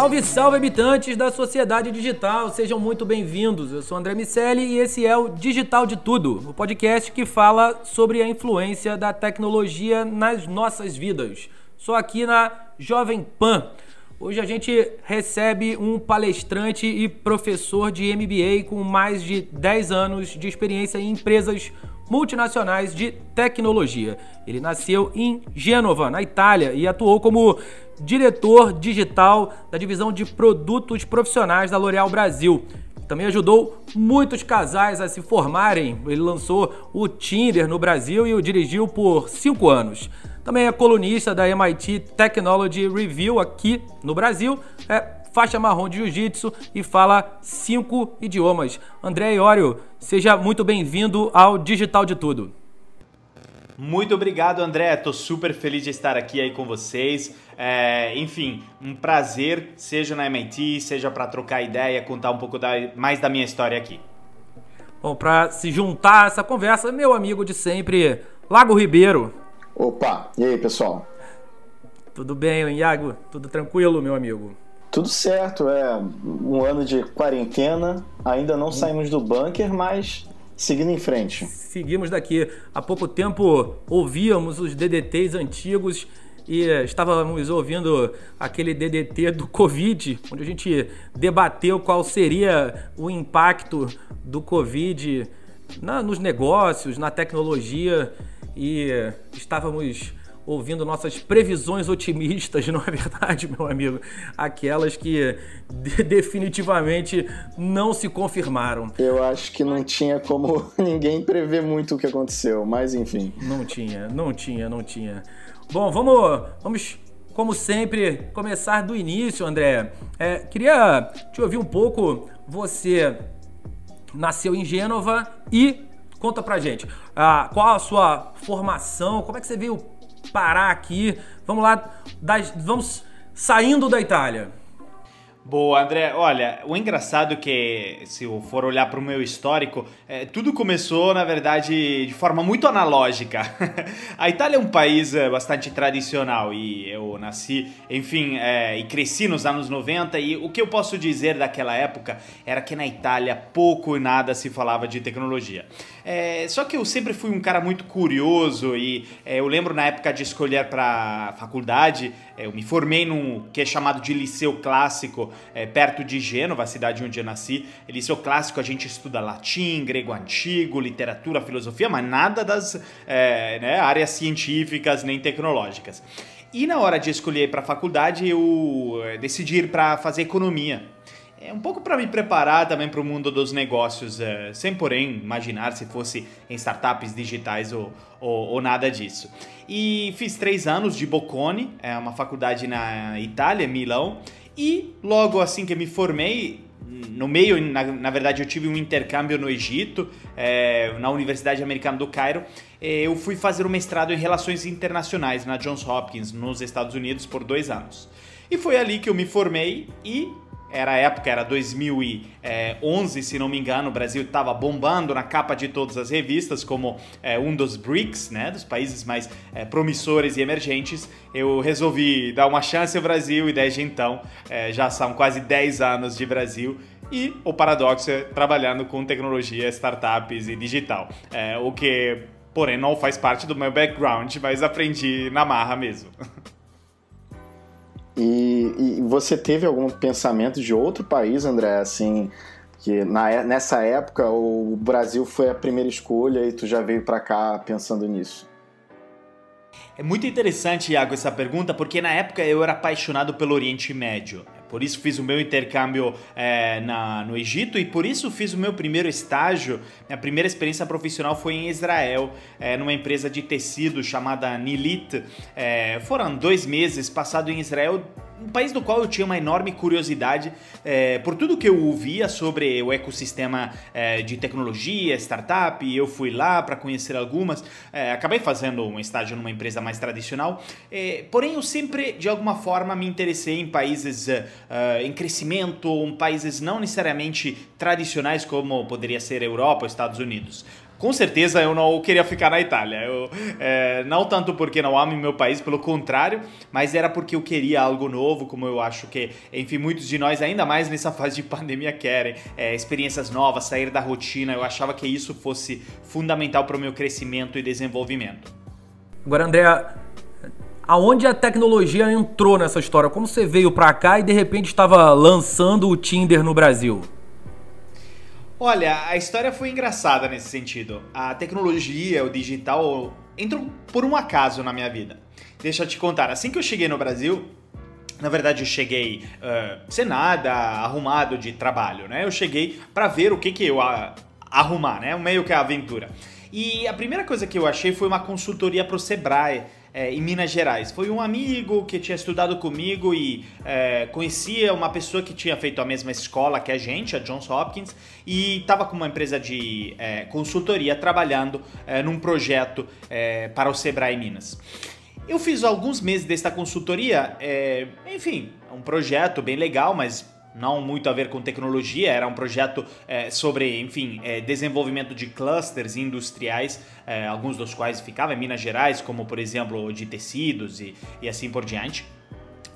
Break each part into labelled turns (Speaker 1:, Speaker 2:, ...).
Speaker 1: Salve, salve, habitantes da sociedade digital, sejam muito bem-vindos. Eu sou André Miceli e esse é o Digital de Tudo, o podcast que fala sobre a influência da tecnologia nas nossas vidas. Sou aqui na Jovem Pan. Hoje a gente recebe um palestrante e professor de MBA com mais de 10 anos de experiência em empresas multinacionais de tecnologia. Ele nasceu em Gênova, na Itália, e atuou como diretor digital da divisão de produtos profissionais da L'Oréal Brasil. Também ajudou muitos casais a se formarem. Ele lançou o Tinder no Brasil e o dirigiu por cinco anos. Também é colunista da MIT Technology Review aqui no Brasil. É faixa marrom de jiu-jitsu e fala cinco idiomas. André Iório, seja muito bem-vindo ao Digital de Tudo.
Speaker 2: Muito obrigado, André. Tô super feliz de estar aqui aí com vocês. É, enfim, um prazer, seja na MIT, seja para trocar ideia, contar um pouco da, mais da minha história aqui.
Speaker 1: Bom, para se juntar a essa conversa, meu amigo de sempre, Lago Ribeiro.
Speaker 3: Opa, e aí, pessoal?
Speaker 1: Tudo bem, Iago? Tudo tranquilo, meu amigo?
Speaker 3: Tudo certo, é um ano de quarentena, ainda não saímos do bunker, mas seguindo em frente.
Speaker 1: Seguimos daqui. Há pouco tempo ouvíamos os DDTs antigos e estávamos ouvindo aquele DDT do Covid, onde a gente debateu qual seria o impacto do Covid na, nos negócios, na tecnologia e estávamos ouvindo nossas previsões otimistas, não é verdade, meu amigo? Aquelas que de definitivamente não se confirmaram.
Speaker 3: Eu acho que não tinha como ninguém prever muito o que aconteceu, mas enfim.
Speaker 1: Não tinha, não tinha, não tinha. Bom, vamos, vamos como sempre, começar do início, André. É, queria te ouvir um pouco. Você nasceu em Gênova e conta pra gente ah, qual a sua formação, como é que você veio parar aqui. Vamos lá, vamos saindo da Itália.
Speaker 2: Boa, André. Olha, o engraçado é que, se eu for olhar para o meu histórico, é, tudo começou, na verdade, de forma muito analógica. a Itália é um país é, bastante tradicional e eu nasci, enfim, é, e cresci nos anos 90 e o que eu posso dizer daquela época era que na Itália pouco e nada se falava de tecnologia. É, só que eu sempre fui um cara muito curioso e é, eu lembro na época de escolher para faculdade, é, eu me formei num que é chamado de Liceu Clássico, é, perto de Gênova, a cidade onde eu nasci. Liceu Clássico a gente estuda latim, grego antigo, literatura, filosofia, mas nada das é, né, áreas científicas nem tecnológicas. E na hora de escolher para faculdade, eu é, decidi ir para fazer economia. É um pouco para me preparar também para o mundo dos negócios, é, sem porém imaginar se fosse em startups digitais ou, ou, ou, nada disso. E fiz três anos de Bocconi, é uma faculdade na Itália, Milão, e logo assim que me formei, no meio, na, na verdade, eu tive um intercâmbio no Egito, é, na Universidade Americana do Cairo. É, eu fui fazer um mestrado em Relações Internacionais na Johns Hopkins, nos Estados Unidos, por dois anos. E foi ali que eu me formei e era a época, era 2011, se não me engano, o Brasil estava bombando na capa de todas as revistas como é, um dos BRICS, né, dos países mais é, promissores e emergentes. Eu resolvi dar uma chance ao Brasil e desde então, é, já são quase 10 anos de Brasil, e o paradoxo é trabalhando com tecnologia, startups e digital. O que, porém, não faz parte do meu background, mas aprendi na marra mesmo.
Speaker 3: E, e, você teve algum pensamento de outro país, André, assim, que na, nessa época o Brasil foi a primeira escolha e tu já veio para cá pensando nisso?
Speaker 2: É muito interessante, Iago, essa pergunta, porque na época eu era apaixonado pelo Oriente Médio. Por isso fiz o meu intercâmbio é, na, no Egito e por isso fiz o meu primeiro estágio. Minha primeira experiência profissional foi em Israel, é, numa empresa de tecido chamada Nilit. É, foram dois meses passado em Israel um país do qual eu tinha uma enorme curiosidade é, por tudo que eu ouvia sobre o ecossistema é, de tecnologia, startup, eu fui lá para conhecer algumas. É, acabei fazendo um estágio numa empresa mais tradicional, é, porém eu sempre, de alguma forma, me interessei em países é, é, em crescimento, em países não necessariamente tradicionais como poderia ser Europa ou Estados Unidos com certeza eu não queria ficar na Itália. Eu, é, não tanto porque não amo meu país, pelo contrário, mas era porque eu queria algo novo, como eu acho que, enfim, muitos de nós, ainda mais nessa fase de pandemia, querem é, experiências novas, sair da rotina. Eu achava que isso fosse fundamental para o meu crescimento e desenvolvimento.
Speaker 1: Agora, André, aonde a tecnologia entrou nessa história? Como você veio para cá e de repente estava lançando o Tinder no Brasil?
Speaker 2: Olha, a história foi engraçada nesse sentido. A tecnologia, o digital, entrou por um acaso na minha vida. Deixa eu te contar, assim que eu cheguei no Brasil, na verdade, eu cheguei uh, sem nada, arrumado de trabalho, né? Eu cheguei para ver o que que eu uh, arrumar, né? Meio que a aventura. E a primeira coisa que eu achei foi uma consultoria pro Sebrae é, em Minas Gerais. Foi um amigo que tinha estudado comigo e é, conhecia uma pessoa que tinha feito a mesma escola que a gente, a Johns Hopkins, e estava com uma empresa de é, consultoria trabalhando é, num projeto é, para o Sebrae Minas. Eu fiz alguns meses desta consultoria, é, enfim, um projeto bem legal, mas não muito a ver com tecnologia, era um projeto é, sobre, enfim, é, desenvolvimento de clusters industriais, é, alguns dos quais ficavam em Minas Gerais, como por exemplo de tecidos e, e assim por diante.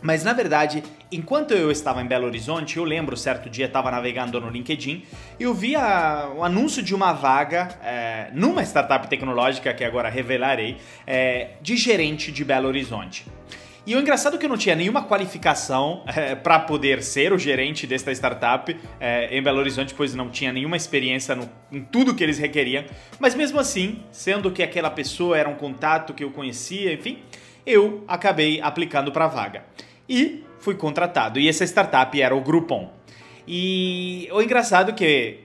Speaker 2: Mas na verdade, enquanto eu estava em Belo Horizonte, eu lembro, certo dia estava navegando no LinkedIn, eu vi a, o anúncio de uma vaga é, numa startup tecnológica que agora revelarei, é, de gerente de Belo Horizonte. E o engraçado é que eu não tinha nenhuma qualificação é, para poder ser o gerente desta startup é, em Belo Horizonte, pois não tinha nenhuma experiência no, em tudo que eles requeriam. Mas mesmo assim, sendo que aquela pessoa era um contato que eu conhecia, enfim, eu acabei aplicando para a vaga. E fui contratado. E essa startup era o Groupon. E o engraçado é que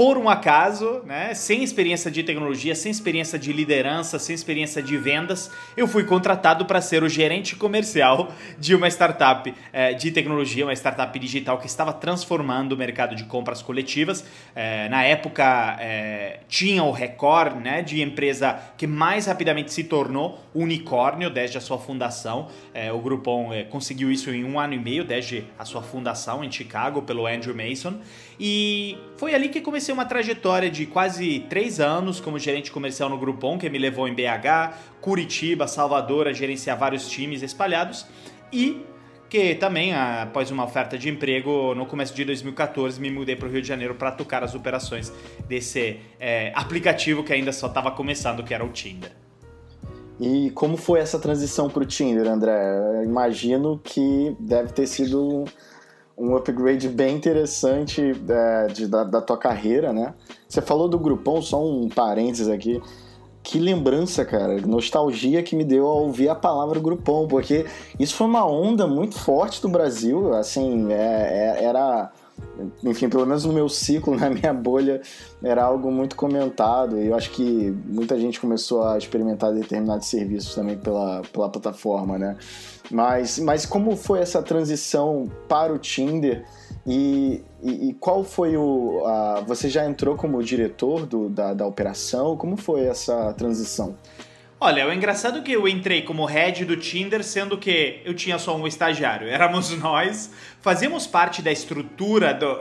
Speaker 2: por um acaso, né, sem experiência de tecnologia, sem experiência de liderança, sem experiência de vendas, eu fui contratado para ser o gerente comercial de uma startup é, de tecnologia, uma startup digital que estava transformando o mercado de compras coletivas. É, na época é, tinha o recorde né, de empresa que mais rapidamente se tornou unicórnio desde a sua fundação. o Groupon conseguiu isso em um ano e meio desde a sua fundação em Chicago pelo Andrew Mason. E foi ali que comecei uma trajetória de quase três anos como gerente comercial no Groupon, que me levou em BH, Curitiba, Salvador a gerenciar vários times espalhados. E que também, após uma oferta de emprego, no começo de 2014, me mudei para o Rio de Janeiro para tocar as operações desse é, aplicativo que ainda só estava começando, que era o Tinder.
Speaker 3: E como foi essa transição para o Tinder, André? Eu imagino que deve ter sido um upgrade bem interessante é, de, da, da, tua carreira, né? Você falou do Grupão, só um parênteses aqui. Que lembrança, cara, nostalgia que me deu ao ouvir a palavra Grupão, porque isso foi uma onda muito forte do Brasil, assim, é, é, era enfim, pelo menos no meu ciclo, na minha bolha, era algo muito comentado e eu acho que muita gente começou a experimentar determinados serviços também pela, pela plataforma, né? Mas, mas como foi essa transição para o Tinder e, e, e qual foi o... A, você já entrou como diretor do, da, da operação? Como foi essa transição?
Speaker 2: Olha, o engraçado é que eu entrei como head do Tinder, sendo que eu tinha só um estagiário. Éramos nós, fazíamos parte da estrutura do.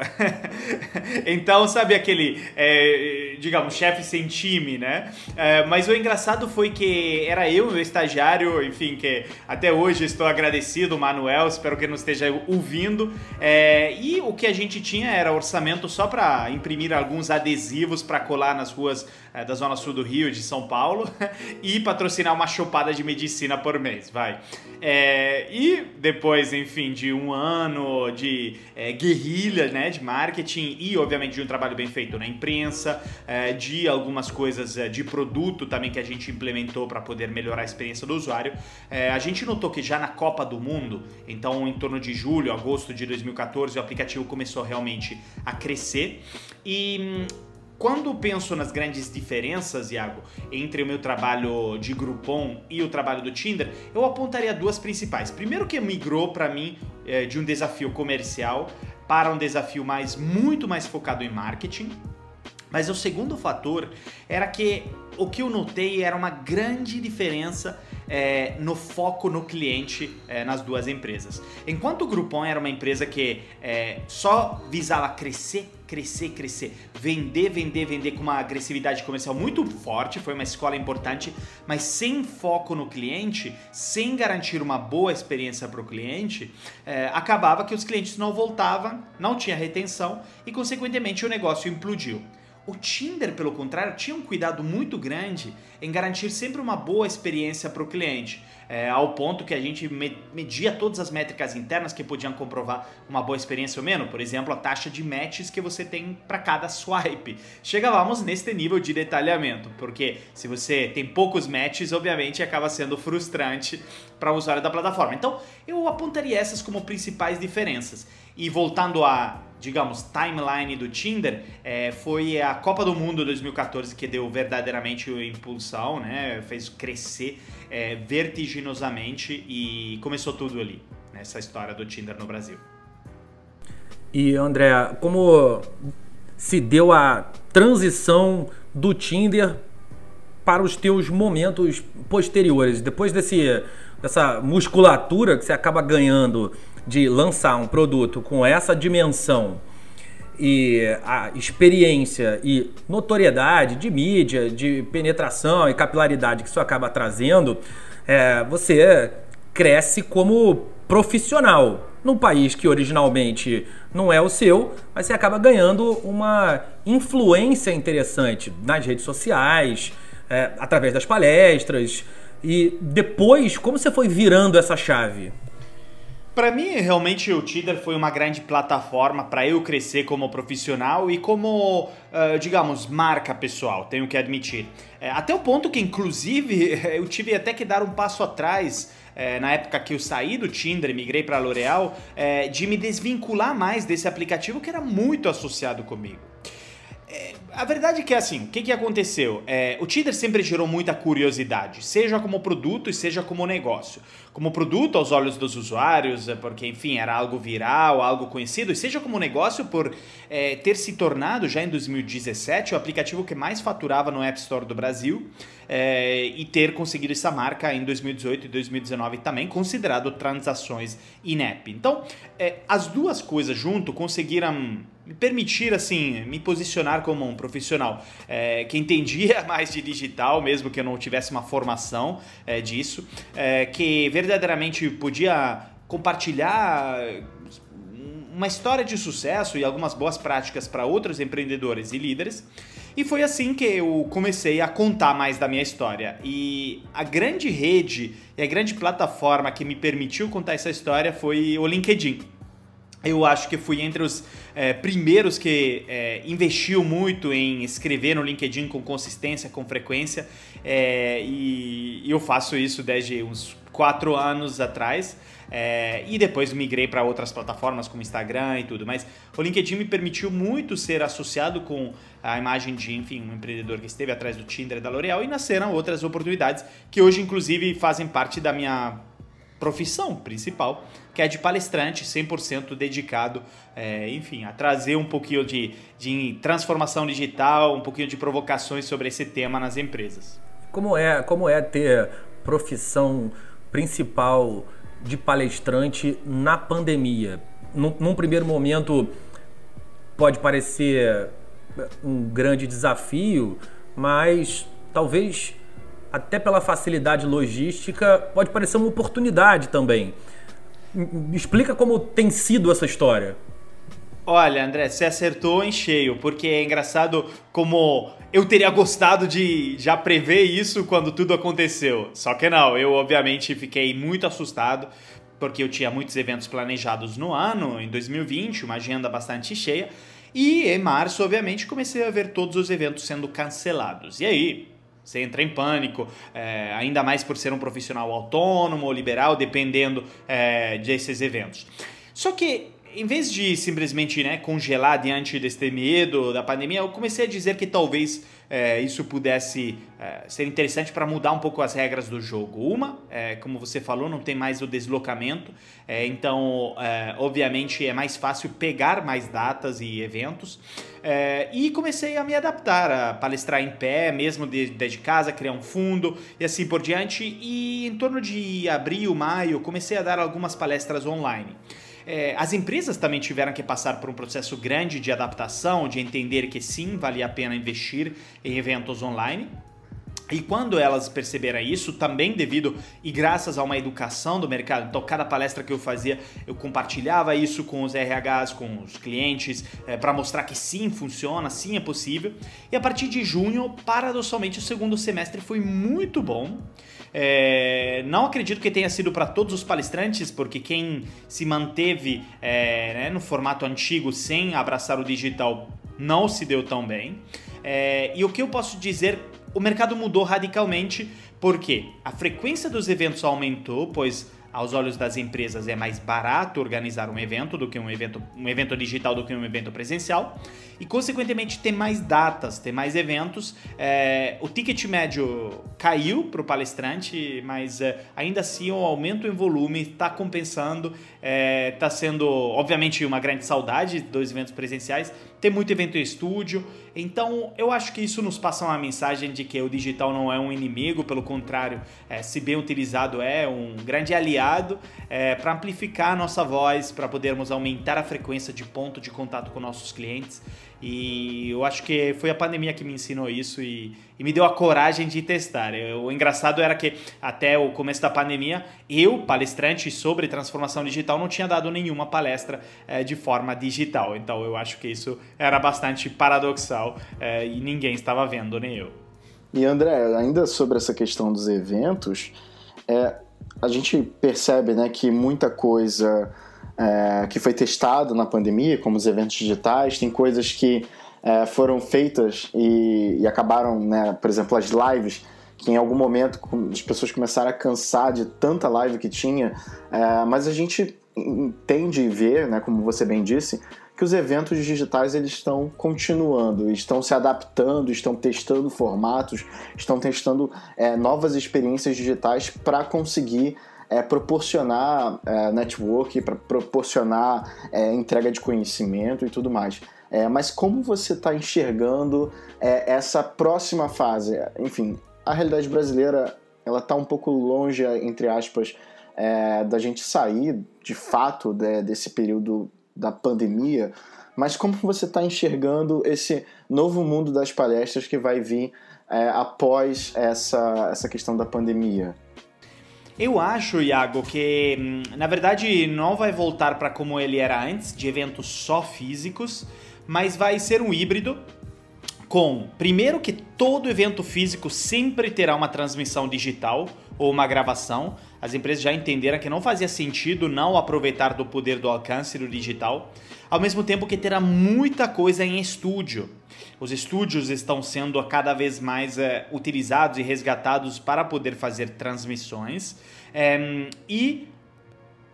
Speaker 2: então, sabe aquele, é, digamos, chefe sem time, né? É, mas o engraçado foi que era eu, meu estagiário, enfim, que até hoje estou agradecido, Manuel, espero que não esteja ouvindo. É, e o que a gente tinha era orçamento só para imprimir alguns adesivos para colar nas ruas é, da Zona Sul do Rio, de São Paulo, e patrocinar uma chopada de medicina por mês, vai. É, e depois, enfim, de um ano de é, guerrilha, né, de marketing e, obviamente, de um trabalho bem feito na imprensa, é, de algumas coisas é, de produto também que a gente implementou para poder melhorar a experiência do usuário, é, a gente notou que já na Copa do Mundo, então em torno de julho, agosto de 2014, o aplicativo começou realmente a crescer e hum, quando penso nas grandes diferenças, Iago, entre o meu trabalho de Groupon e o trabalho do Tinder, eu apontaria duas principais. Primeiro que migrou para mim é, de um desafio comercial para um desafio mais muito mais focado em marketing. Mas o segundo fator era que o que eu notei era uma grande diferença é, no foco no cliente é, nas duas empresas. Enquanto o Groupon era uma empresa que é, só visava crescer, crescer, crescer, vender, vender, vender com uma agressividade comercial muito forte, foi uma escola importante, mas sem foco no cliente, sem garantir uma boa experiência para o cliente, é, acabava que os clientes não voltavam, não tinha retenção e, consequentemente, o negócio implodiu. O Tinder, pelo contrário, tinha um cuidado muito grande em garantir sempre uma boa experiência para o cliente, é, ao ponto que a gente media todas as métricas internas que podiam comprovar uma boa experiência ou menos, por exemplo, a taxa de matches que você tem para cada swipe. Chegávamos neste nível de detalhamento, porque se você tem poucos matches, obviamente acaba sendo frustrante para o usuário da plataforma. Então, eu apontaria essas como principais diferenças. E voltando a digamos, timeline do Tinder, é, foi a Copa do Mundo 2014 que deu verdadeiramente impulsão, né? Fez crescer é, vertiginosamente e começou tudo ali, nessa história do Tinder no Brasil.
Speaker 1: E André, como se deu a transição do Tinder para os teus momentos posteriores, depois desse dessa musculatura que você acaba ganhando de lançar um produto com essa dimensão e a experiência e notoriedade de mídia, de penetração e capilaridade que isso acaba trazendo, é, você cresce como profissional num país que originalmente não é o seu, mas você acaba ganhando uma influência interessante nas redes sociais, é, através das palestras. E depois, como você foi virando essa chave?
Speaker 2: Para mim, realmente o Tinder foi uma grande plataforma para eu crescer como profissional e como, digamos, marca pessoal, tenho que admitir. É, até o ponto que, inclusive, eu tive até que dar um passo atrás é, na época que eu saí do Tinder e migrei para a L'Oréal, é, de me desvincular mais desse aplicativo que era muito associado comigo. É, a verdade é que assim, o que, que aconteceu? É, o Tinder sempre gerou muita curiosidade, seja como produto e seja como negócio. Como produto aos olhos dos usuários, é, porque enfim, era algo viral, algo conhecido, e seja como negócio por é, ter se tornado já em 2017 o aplicativo que mais faturava no App Store do Brasil é, e ter conseguido essa marca em 2018 e 2019 também, considerado transações in-app. Então, é, as duas coisas junto conseguiram me permitir assim me posicionar como um profissional. É, que entendia mais de digital mesmo que eu não tivesse uma formação é, disso é, que verdadeiramente podia compartilhar uma história de sucesso e algumas boas práticas para outros empreendedores e líderes. E foi assim que eu comecei a contar mais da minha história. E a grande rede e a grande plataforma que me permitiu contar essa história foi o LinkedIn eu acho que fui entre os é, primeiros que é, investiu muito em escrever no LinkedIn com consistência, com frequência, é, e, eu faço isso desde uns quatro anos atrás. É, e depois migrei para outras plataformas como Instagram e tudo. Mas o LinkedIn me permitiu muito ser associado com a imagem de, enfim, um empreendedor que esteve atrás do Tinder e da L'Oréal e nasceram outras oportunidades que hoje, inclusive, fazem parte da minha profissão principal, que é de palestrante 100% dedicado, é, enfim, a trazer um pouquinho de, de transformação digital, um pouquinho de provocações sobre esse tema nas empresas.
Speaker 1: Como é, como é ter profissão principal de palestrante na pandemia? Num, num primeiro momento pode parecer um grande desafio, mas talvez até pela facilidade logística pode parecer uma oportunidade também. Explica como tem sido essa história.
Speaker 2: Olha, André, você acertou em cheio, porque é engraçado como eu teria gostado de já prever isso quando tudo aconteceu. Só que não, eu obviamente fiquei muito assustado, porque eu tinha muitos eventos planejados no ano, em 2020, uma agenda bastante cheia. E em março, obviamente, comecei a ver todos os eventos sendo cancelados. E aí, você entra em pânico, é, ainda mais por ser um profissional autônomo ou liberal, dependendo é, desses eventos. Só que em vez de simplesmente né, congelar diante deste medo da pandemia, eu comecei a dizer que talvez é, isso pudesse é, ser interessante para mudar um pouco as regras do jogo. Uma, é, como você falou, não tem mais o deslocamento, é, então, é, obviamente, é mais fácil pegar mais datas e eventos. É, e comecei a me adaptar, a palestrar em pé, mesmo desde de, casa, criar um fundo e assim por diante. E em torno de abril, maio, comecei a dar algumas palestras online. É, as empresas também tiveram que passar por um processo grande de adaptação, de entender que sim, valia a pena investir em eventos online. E quando elas perceberam isso, também devido e graças a uma educação do mercado, então cada palestra que eu fazia, eu compartilhava isso com os RHs, com os clientes, é, para mostrar que sim, funciona, sim é possível. E a partir de junho, paradossalmente, o segundo semestre foi muito bom. É, não acredito que tenha sido para todos os palestrantes, porque quem se manteve é, né, no formato antigo sem abraçar o digital não se deu tão bem. É, e o que eu posso dizer, o mercado mudou radicalmente porque a frequência dos eventos aumentou, pois aos olhos das empresas é mais barato organizar um evento do que um evento, um evento digital do que um evento presencial e consequentemente tem mais datas, tem mais eventos. É, o ticket médio caiu para o palestrante, mas é, ainda assim o aumento em volume está compensando, está é, tá sendo obviamente uma grande saudade dos eventos presenciais. Tem muito evento em estúdio, então eu acho que isso nos passa uma mensagem de que o digital não é um inimigo, pelo contrário, é, se bem utilizado é um grande aliado é, para amplificar a nossa voz, para podermos aumentar a frequência de ponto de contato com nossos clientes. E eu acho que foi a pandemia que me ensinou isso e, e me deu a coragem de testar. O engraçado era que até o começo da pandemia, eu, palestrante sobre transformação digital, não tinha dado nenhuma palestra é, de forma digital. Então eu acho que isso era bastante paradoxal é, e ninguém estava vendo, nem eu.
Speaker 3: E André, ainda sobre essa questão dos eventos, é, a gente percebe né, que muita coisa é, que foi testado na pandemia, como os eventos digitais, tem coisas que é, foram feitas e, e acabaram, né, por exemplo, as lives, que em algum momento as pessoas começaram a cansar de tanta live que tinha, é, mas a gente entende e vê, né, como você bem disse, que os eventos digitais eles estão continuando, estão se adaptando, estão testando formatos, estão testando é, novas experiências digitais para conseguir é, proporcionar é, network, para proporcionar é, entrega de conhecimento e tudo mais. É, mas como você está enxergando é, essa próxima fase? Enfim, a realidade brasileira ela está um pouco longe, entre aspas, é, da gente sair de fato de, desse período da pandemia. Mas como você está enxergando esse novo mundo das palestras que vai vir após essa, essa questão da pandemia?
Speaker 2: Eu acho, Iago, que hum, na verdade não vai voltar para como ele era antes, de eventos só físicos, mas vai ser um híbrido com, primeiro, que todo evento físico sempre terá uma transmissão digital ou uma gravação. As empresas já entenderam que não fazia sentido não aproveitar do poder do alcance do digital, ao mesmo tempo que terá muita coisa em estúdio. Os estúdios estão sendo cada vez mais é, utilizados e resgatados para poder fazer transmissões. É, e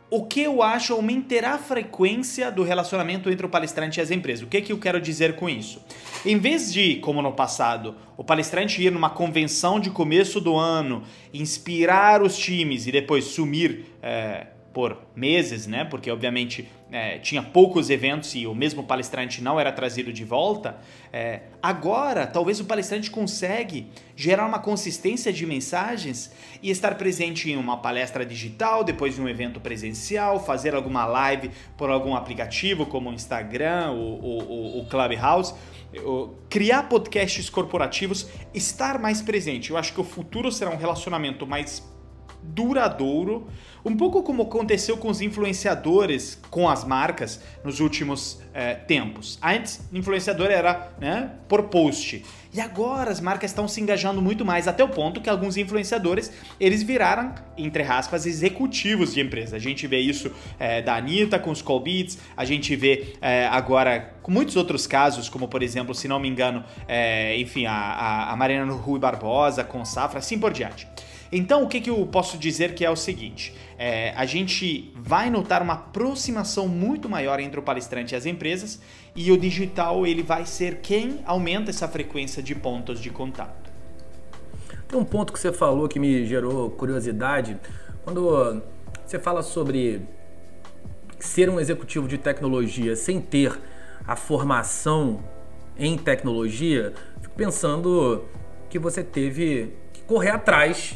Speaker 2: o que eu acho aumentará a frequência do relacionamento entre o palestrante e as empresas. O que, que eu quero dizer com isso? Em vez de, como no passado, o palestrante ir numa convenção de começo do ano, inspirar os times e depois sumir é, por meses, né? Porque obviamente é, tinha poucos eventos e o mesmo palestrante não era trazido de volta. É, agora, talvez o palestrante consegue gerar uma consistência de mensagens e estar presente em uma palestra digital, depois de um evento presencial, fazer alguma live por algum aplicativo como o Instagram, o, o, o Clubhouse, criar podcasts corporativos, estar mais presente. Eu acho que o futuro será um relacionamento mais duradouro, um pouco como aconteceu com os influenciadores com as marcas nos últimos é, tempos. Antes, influenciador era né, por post. E agora as marcas estão se engajando muito mais, até o ponto que alguns influenciadores eles viraram, entre aspas, executivos de empresa. A gente vê isso é, da Anitta com os call beats, a gente vê é, agora com muitos outros casos, como por exemplo, se não me engano, enfim, a, a, a Mariana Rui Barbosa com Safra, assim por diante. Então, o que, que eu posso dizer que é o seguinte: é, a gente vai notar uma aproximação muito maior entre o palestrante e as empresas, e o digital ele vai ser quem aumenta essa frequência de pontos de contato.
Speaker 1: Tem um ponto que você falou que me gerou curiosidade. Quando você fala sobre ser um executivo de tecnologia sem ter a formação em tecnologia, fico pensando que você teve que correr atrás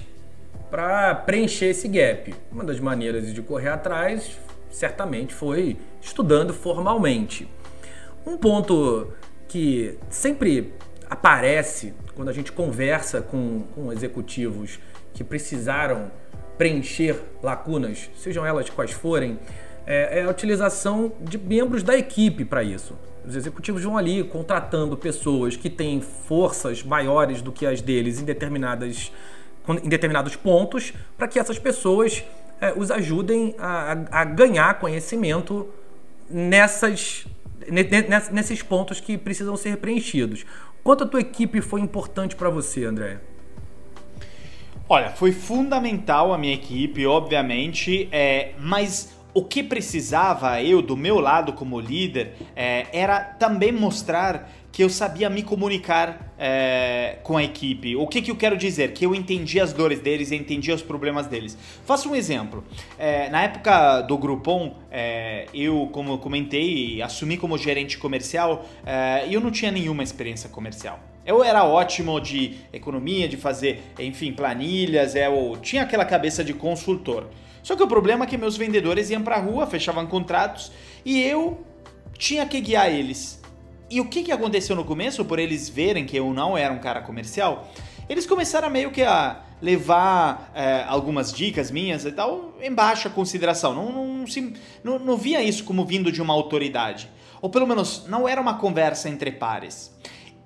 Speaker 1: para preencher esse gap. Uma das maneiras de correr atrás, certamente, foi estudando formalmente. Um ponto que sempre aparece quando a gente conversa com, com executivos que precisaram preencher lacunas, sejam elas quais forem, é, é a utilização de membros da equipe para isso. Os executivos vão ali contratando pessoas que têm forças maiores do que as deles em determinadas em determinados pontos para que essas pessoas é, os ajudem a, a, ganhar conhecimento nessas, nesses pontos que precisam ser preenchidos. Quanto a tua equipe foi importante para você, André?
Speaker 2: Olha, foi fundamental a minha equipe, obviamente, é, mas o que precisava eu, do meu lado como líder, é, era também mostrar que eu sabia me comunicar é, com a equipe. O que, que eu quero dizer? Que eu entendi as dores deles, entendi os problemas deles. Faço um exemplo. É, na época do Groupon, é, eu, como eu comentei, assumi como gerente comercial é, e eu não tinha nenhuma experiência comercial. Eu era ótimo de economia, de fazer, enfim, planilhas, eu tinha aquela cabeça de consultor. Só que o problema é que meus vendedores iam para a rua, fechavam contratos e eu tinha que guiar eles. E o que, que aconteceu no começo, por eles verem que eu não era um cara comercial, eles começaram meio que a levar é, algumas dicas minhas e tal em baixa consideração. Não, não, não, não via isso como vindo de uma autoridade. Ou pelo menos não era uma conversa entre pares.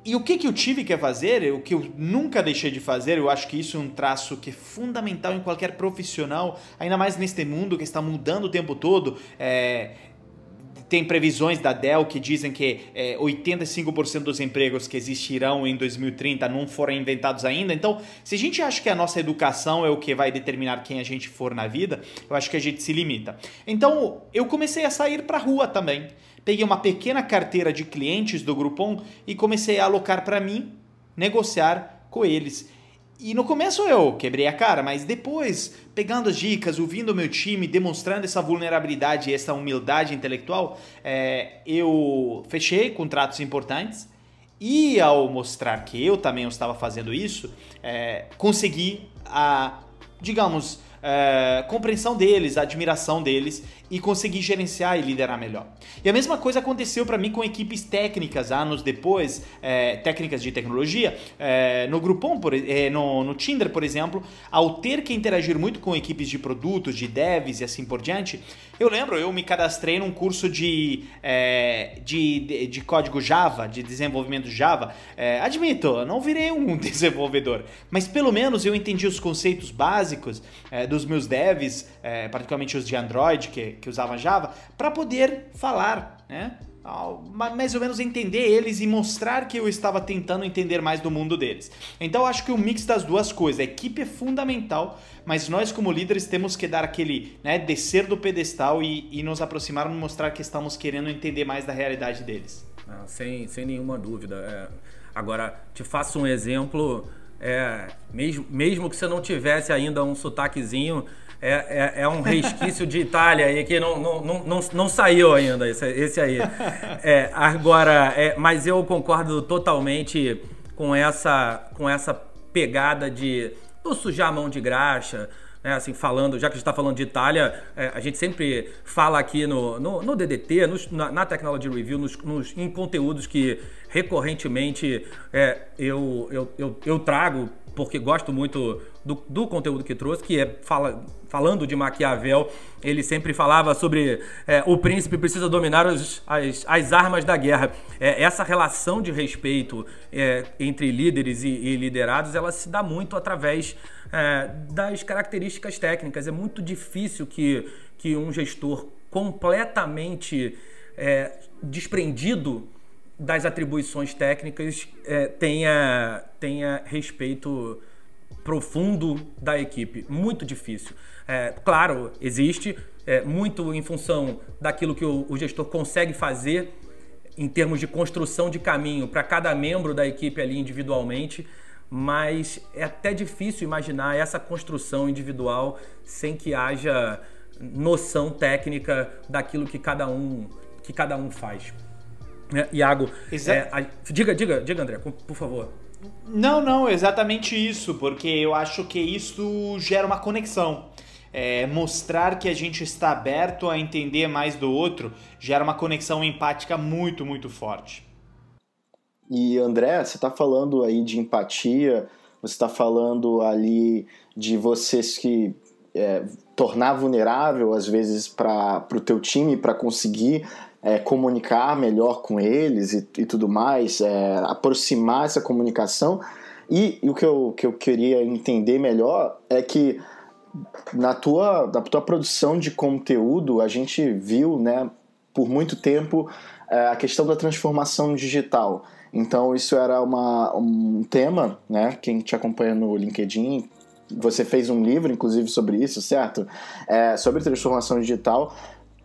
Speaker 2: E o que, que eu tive que fazer, o que eu nunca deixei de fazer, eu acho que isso é um traço que é fundamental em qualquer profissional, ainda mais neste mundo que está mudando o tempo todo. É, tem previsões da Dell que dizem que é, 85% dos empregos que existirão em 2030 não foram inventados ainda. Então, se a gente acha que a nossa educação é o que vai determinar quem a gente for na vida, eu acho que a gente se limita. Então, eu comecei a sair para rua também. Peguei uma pequena carteira de clientes do Groupon e comecei a alocar para mim, negociar com eles. E no começo eu quebrei a cara, mas depois, pegando as dicas, ouvindo o meu time, demonstrando essa vulnerabilidade e essa humildade intelectual, é, eu fechei contratos importantes. E ao mostrar que eu também estava fazendo isso, é, consegui a, digamos, é, compreensão deles, a admiração deles e conseguir gerenciar e liderar melhor. E a mesma coisa aconteceu para mim com equipes técnicas, anos depois, é, técnicas de tecnologia. É, no Groupon, por, é, no, no Tinder, por exemplo, ao ter que interagir muito com equipes de produtos, de devs e assim por diante, eu lembro, eu me cadastrei num curso de, de, de, de, código Java, de desenvolvimento Java. Admito, não virei um desenvolvedor, mas pelo menos eu entendi os conceitos básicos dos meus devs, particularmente os de Android, que, que usavam Java, para poder falar, né? mais ou menos entender eles e mostrar que eu estava tentando entender mais do mundo deles. Então acho que o mix das duas coisas, a equipe é fundamental, mas nós como líderes temos que dar aquele, né, descer do pedestal e, e nos aproximar mostrar que estamos querendo entender mais da realidade deles.
Speaker 1: Ah, sem, sem nenhuma dúvida. É, agora, te faço um exemplo, é, mesmo, mesmo que você não tivesse ainda um sotaquezinho, é, é, é, um resquício de Itália aí que não, não, não, não, não saiu ainda, esse, esse aí. É, agora, é, mas eu concordo totalmente com essa, com essa pegada de não sujar a mão de graxa, né, assim, falando, já que a gente está falando de Itália, é, a gente sempre fala aqui no, no, no DDT, nos, na, na, Technology Review, nos, nos, em conteúdos que recorrentemente é, eu, eu, eu, eu trago porque gosto muito do, do, conteúdo que trouxe, que é fala, falando de Maquiavel, ele sempre falava sobre é, o príncipe precisa dominar as, as armas da guerra. É, essa relação de respeito é, entre líderes e, e, liderados, ela se dá muito através é, das características técnicas. É muito difícil que, que um gestor completamente é, desprendido das atribuições técnicas é, tenha, tenha respeito profundo da equipe. Muito difícil. É, claro, existe, é, muito em função daquilo que o, o gestor consegue fazer em termos de construção de caminho para cada membro da equipe ali individualmente, mas é até difícil imaginar essa construção individual sem que haja noção técnica daquilo que cada um que cada um faz. É, Iago, é, a, diga, diga, diga, André, por favor.
Speaker 2: Não, não, exatamente isso, porque eu acho que isso gera uma conexão. É, mostrar que a gente está aberto a entender mais do outro gera uma conexão empática muito, muito forte.
Speaker 3: E André, você está falando aí de empatia, você está falando ali de você se é, tornar vulnerável às vezes para o teu time para conseguir é, comunicar melhor com eles e, e tudo mais, é, aproximar essa comunicação. E, e, o que eu, que eu queria entender melhor é que na tua, na tua produção de conteúdo, a gente viu né, por muito tempo é, a questão da transformação digital. Então, isso era uma, um tema, né? Quem te acompanha no LinkedIn, você fez um livro, inclusive, sobre isso, certo? É, sobre transformação digital.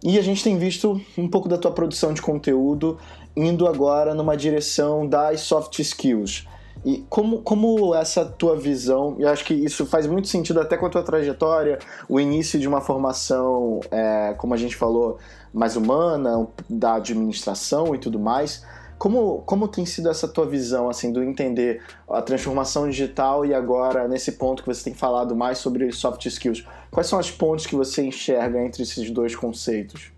Speaker 3: E a gente tem visto um pouco da tua produção de conteúdo indo agora numa direção das soft skills. E como, como essa tua visão, e acho que isso faz muito sentido até com a tua trajetória, o início de uma formação, é, como a gente falou, mais humana, da administração e tudo mais, como, como tem sido essa tua visão, assim, do entender a transformação digital e agora, nesse ponto que você tem falado mais sobre soft skills, quais são as pontes que você enxerga entre esses dois conceitos?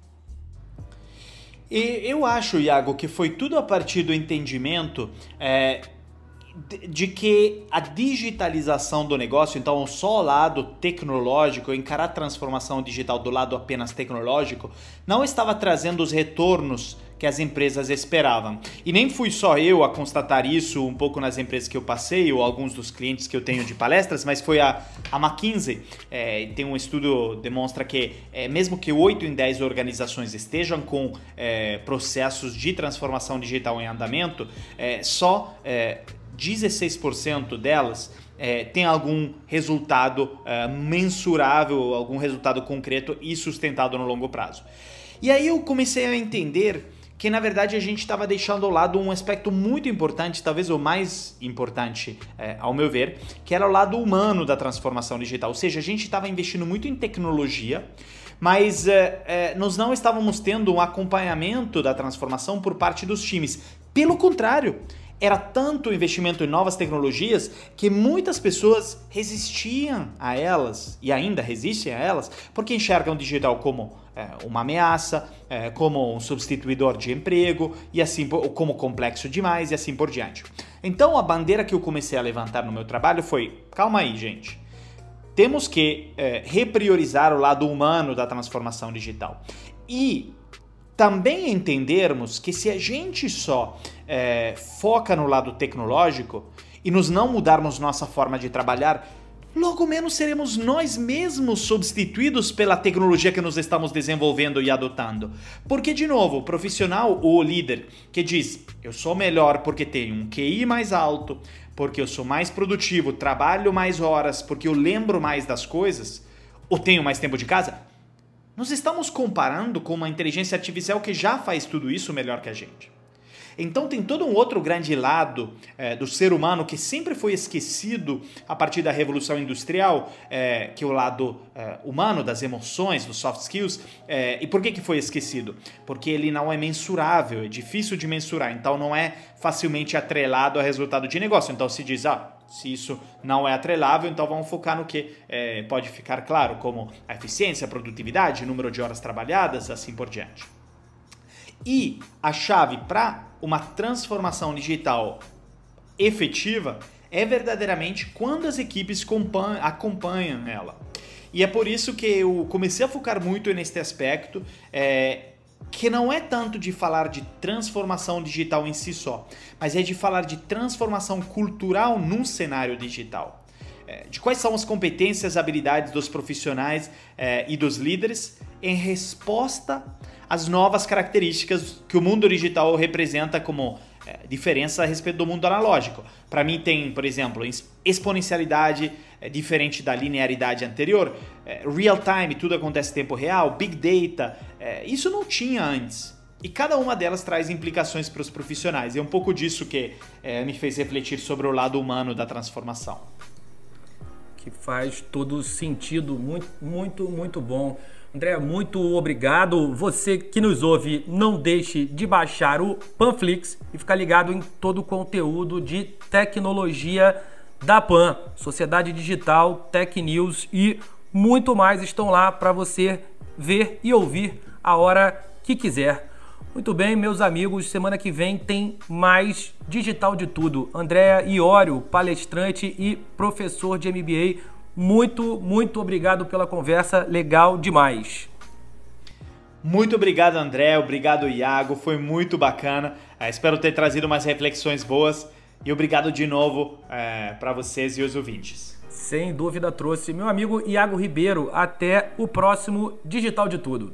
Speaker 2: E eu acho, Iago, que foi tudo a partir do entendimento é, de que a digitalização do negócio, então só o lado tecnológico, encarar a transformação digital do lado apenas tecnológico, não estava trazendo os retornos que as empresas esperavam. E nem fui só eu a constatar isso um pouco nas empresas que eu passei ou alguns dos clientes que eu tenho de palestras, mas foi a, a McKinsey. É, tem um estudo demonstra que é, mesmo que 8 em 10 organizações estejam com é, processos de transformação digital em andamento, é, só 16% é, delas é, tem algum resultado é, mensurável, algum resultado concreto e sustentado no longo prazo. E aí eu comecei a entender que na verdade a gente estava deixando ao lado um aspecto muito importante, talvez o mais importante, é, ao meu ver, que era o lado humano da transformação digital. Ou seja, a gente estava investindo muito em tecnologia, mas é, é, nós não estávamos tendo um acompanhamento da transformação por parte dos times. Pelo contrário, era tanto investimento em novas tecnologias que muitas pessoas resistiam a elas e ainda resistem a elas porque enxergam o digital como uma ameaça, é, como um substituidor de emprego e assim como complexo demais e assim por diante. Então a bandeira que eu comecei a levantar no meu trabalho foi: calma aí, gente. Temos que é, repriorizar o lado humano da transformação digital. E também entendermos que se a gente só é, foca no lado tecnológico e nos não mudarmos nossa forma de trabalhar, logo menos seremos nós mesmos substituídos pela tecnologia que nos estamos desenvolvendo e adotando. Porque, de novo, o profissional ou líder que diz eu sou melhor porque tenho um QI mais alto, porque eu sou mais produtivo, trabalho mais horas, porque eu lembro mais das coisas, ou tenho mais tempo de casa, nós estamos comparando com uma inteligência artificial que já faz tudo isso melhor que a gente. Então tem todo um outro grande lado é, do ser humano que sempre foi esquecido a partir da Revolução Industrial, é, que é o lado é, humano, das emoções, dos soft skills. É, e por que, que foi esquecido? Porque ele não é mensurável, é difícil de mensurar, então não é facilmente atrelado a resultado de negócio. Então se diz, ah, se isso não é atrelável, então vamos focar no que é, pode ficar claro, como a eficiência, a produtividade, número de horas trabalhadas, assim por diante. E a chave para uma transformação digital efetiva é verdadeiramente quando as equipes acompanham ela. E é por isso que eu comecei a focar muito neste aspecto. É, que não é tanto de falar de transformação digital em si só, mas é de falar de transformação cultural num cenário digital. É, de quais são as competências, habilidades dos profissionais é, e dos líderes em resposta às novas características que o mundo digital representa como é, diferença a respeito do mundo analógico. Para mim tem, por exemplo, exponencialidade diferente da linearidade anterior, real time, tudo acontece em tempo real, big data, isso não tinha antes. E cada uma delas traz implicações para os profissionais. E é um pouco disso que me fez refletir sobre o lado humano da transformação.
Speaker 1: Que faz todo sentido, muito, muito, muito bom. André, muito obrigado. Você que nos ouve, não deixe de baixar o Panflix e ficar ligado em todo o conteúdo de tecnologia da Pan, Sociedade Digital, Tech News e muito mais estão lá para você ver e ouvir a hora que quiser. Muito bem, meus amigos, semana que vem tem mais Digital de Tudo. Andréa Iório, palestrante e professor de MBA. Muito, muito obrigado pela conversa, legal demais.
Speaker 2: Muito obrigado, André. Obrigado, Iago. Foi muito bacana. É, espero ter trazido umas reflexões boas. E obrigado de novo é, para vocês e os ouvintes.
Speaker 1: Sem dúvida trouxe. Meu amigo Iago Ribeiro, até o próximo Digital de Tudo.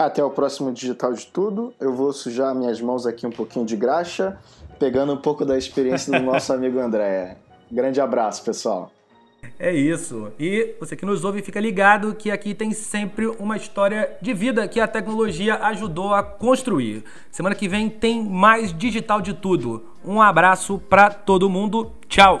Speaker 3: Até o próximo Digital de Tudo. Eu vou sujar minhas mãos aqui um pouquinho de graxa, pegando um pouco da experiência do nosso amigo André. Grande abraço, pessoal.
Speaker 1: É isso. E você que nos ouve, fica ligado que aqui tem sempre uma história de vida que a tecnologia ajudou a construir. Semana que vem tem mais digital de tudo. Um abraço para todo mundo. Tchau.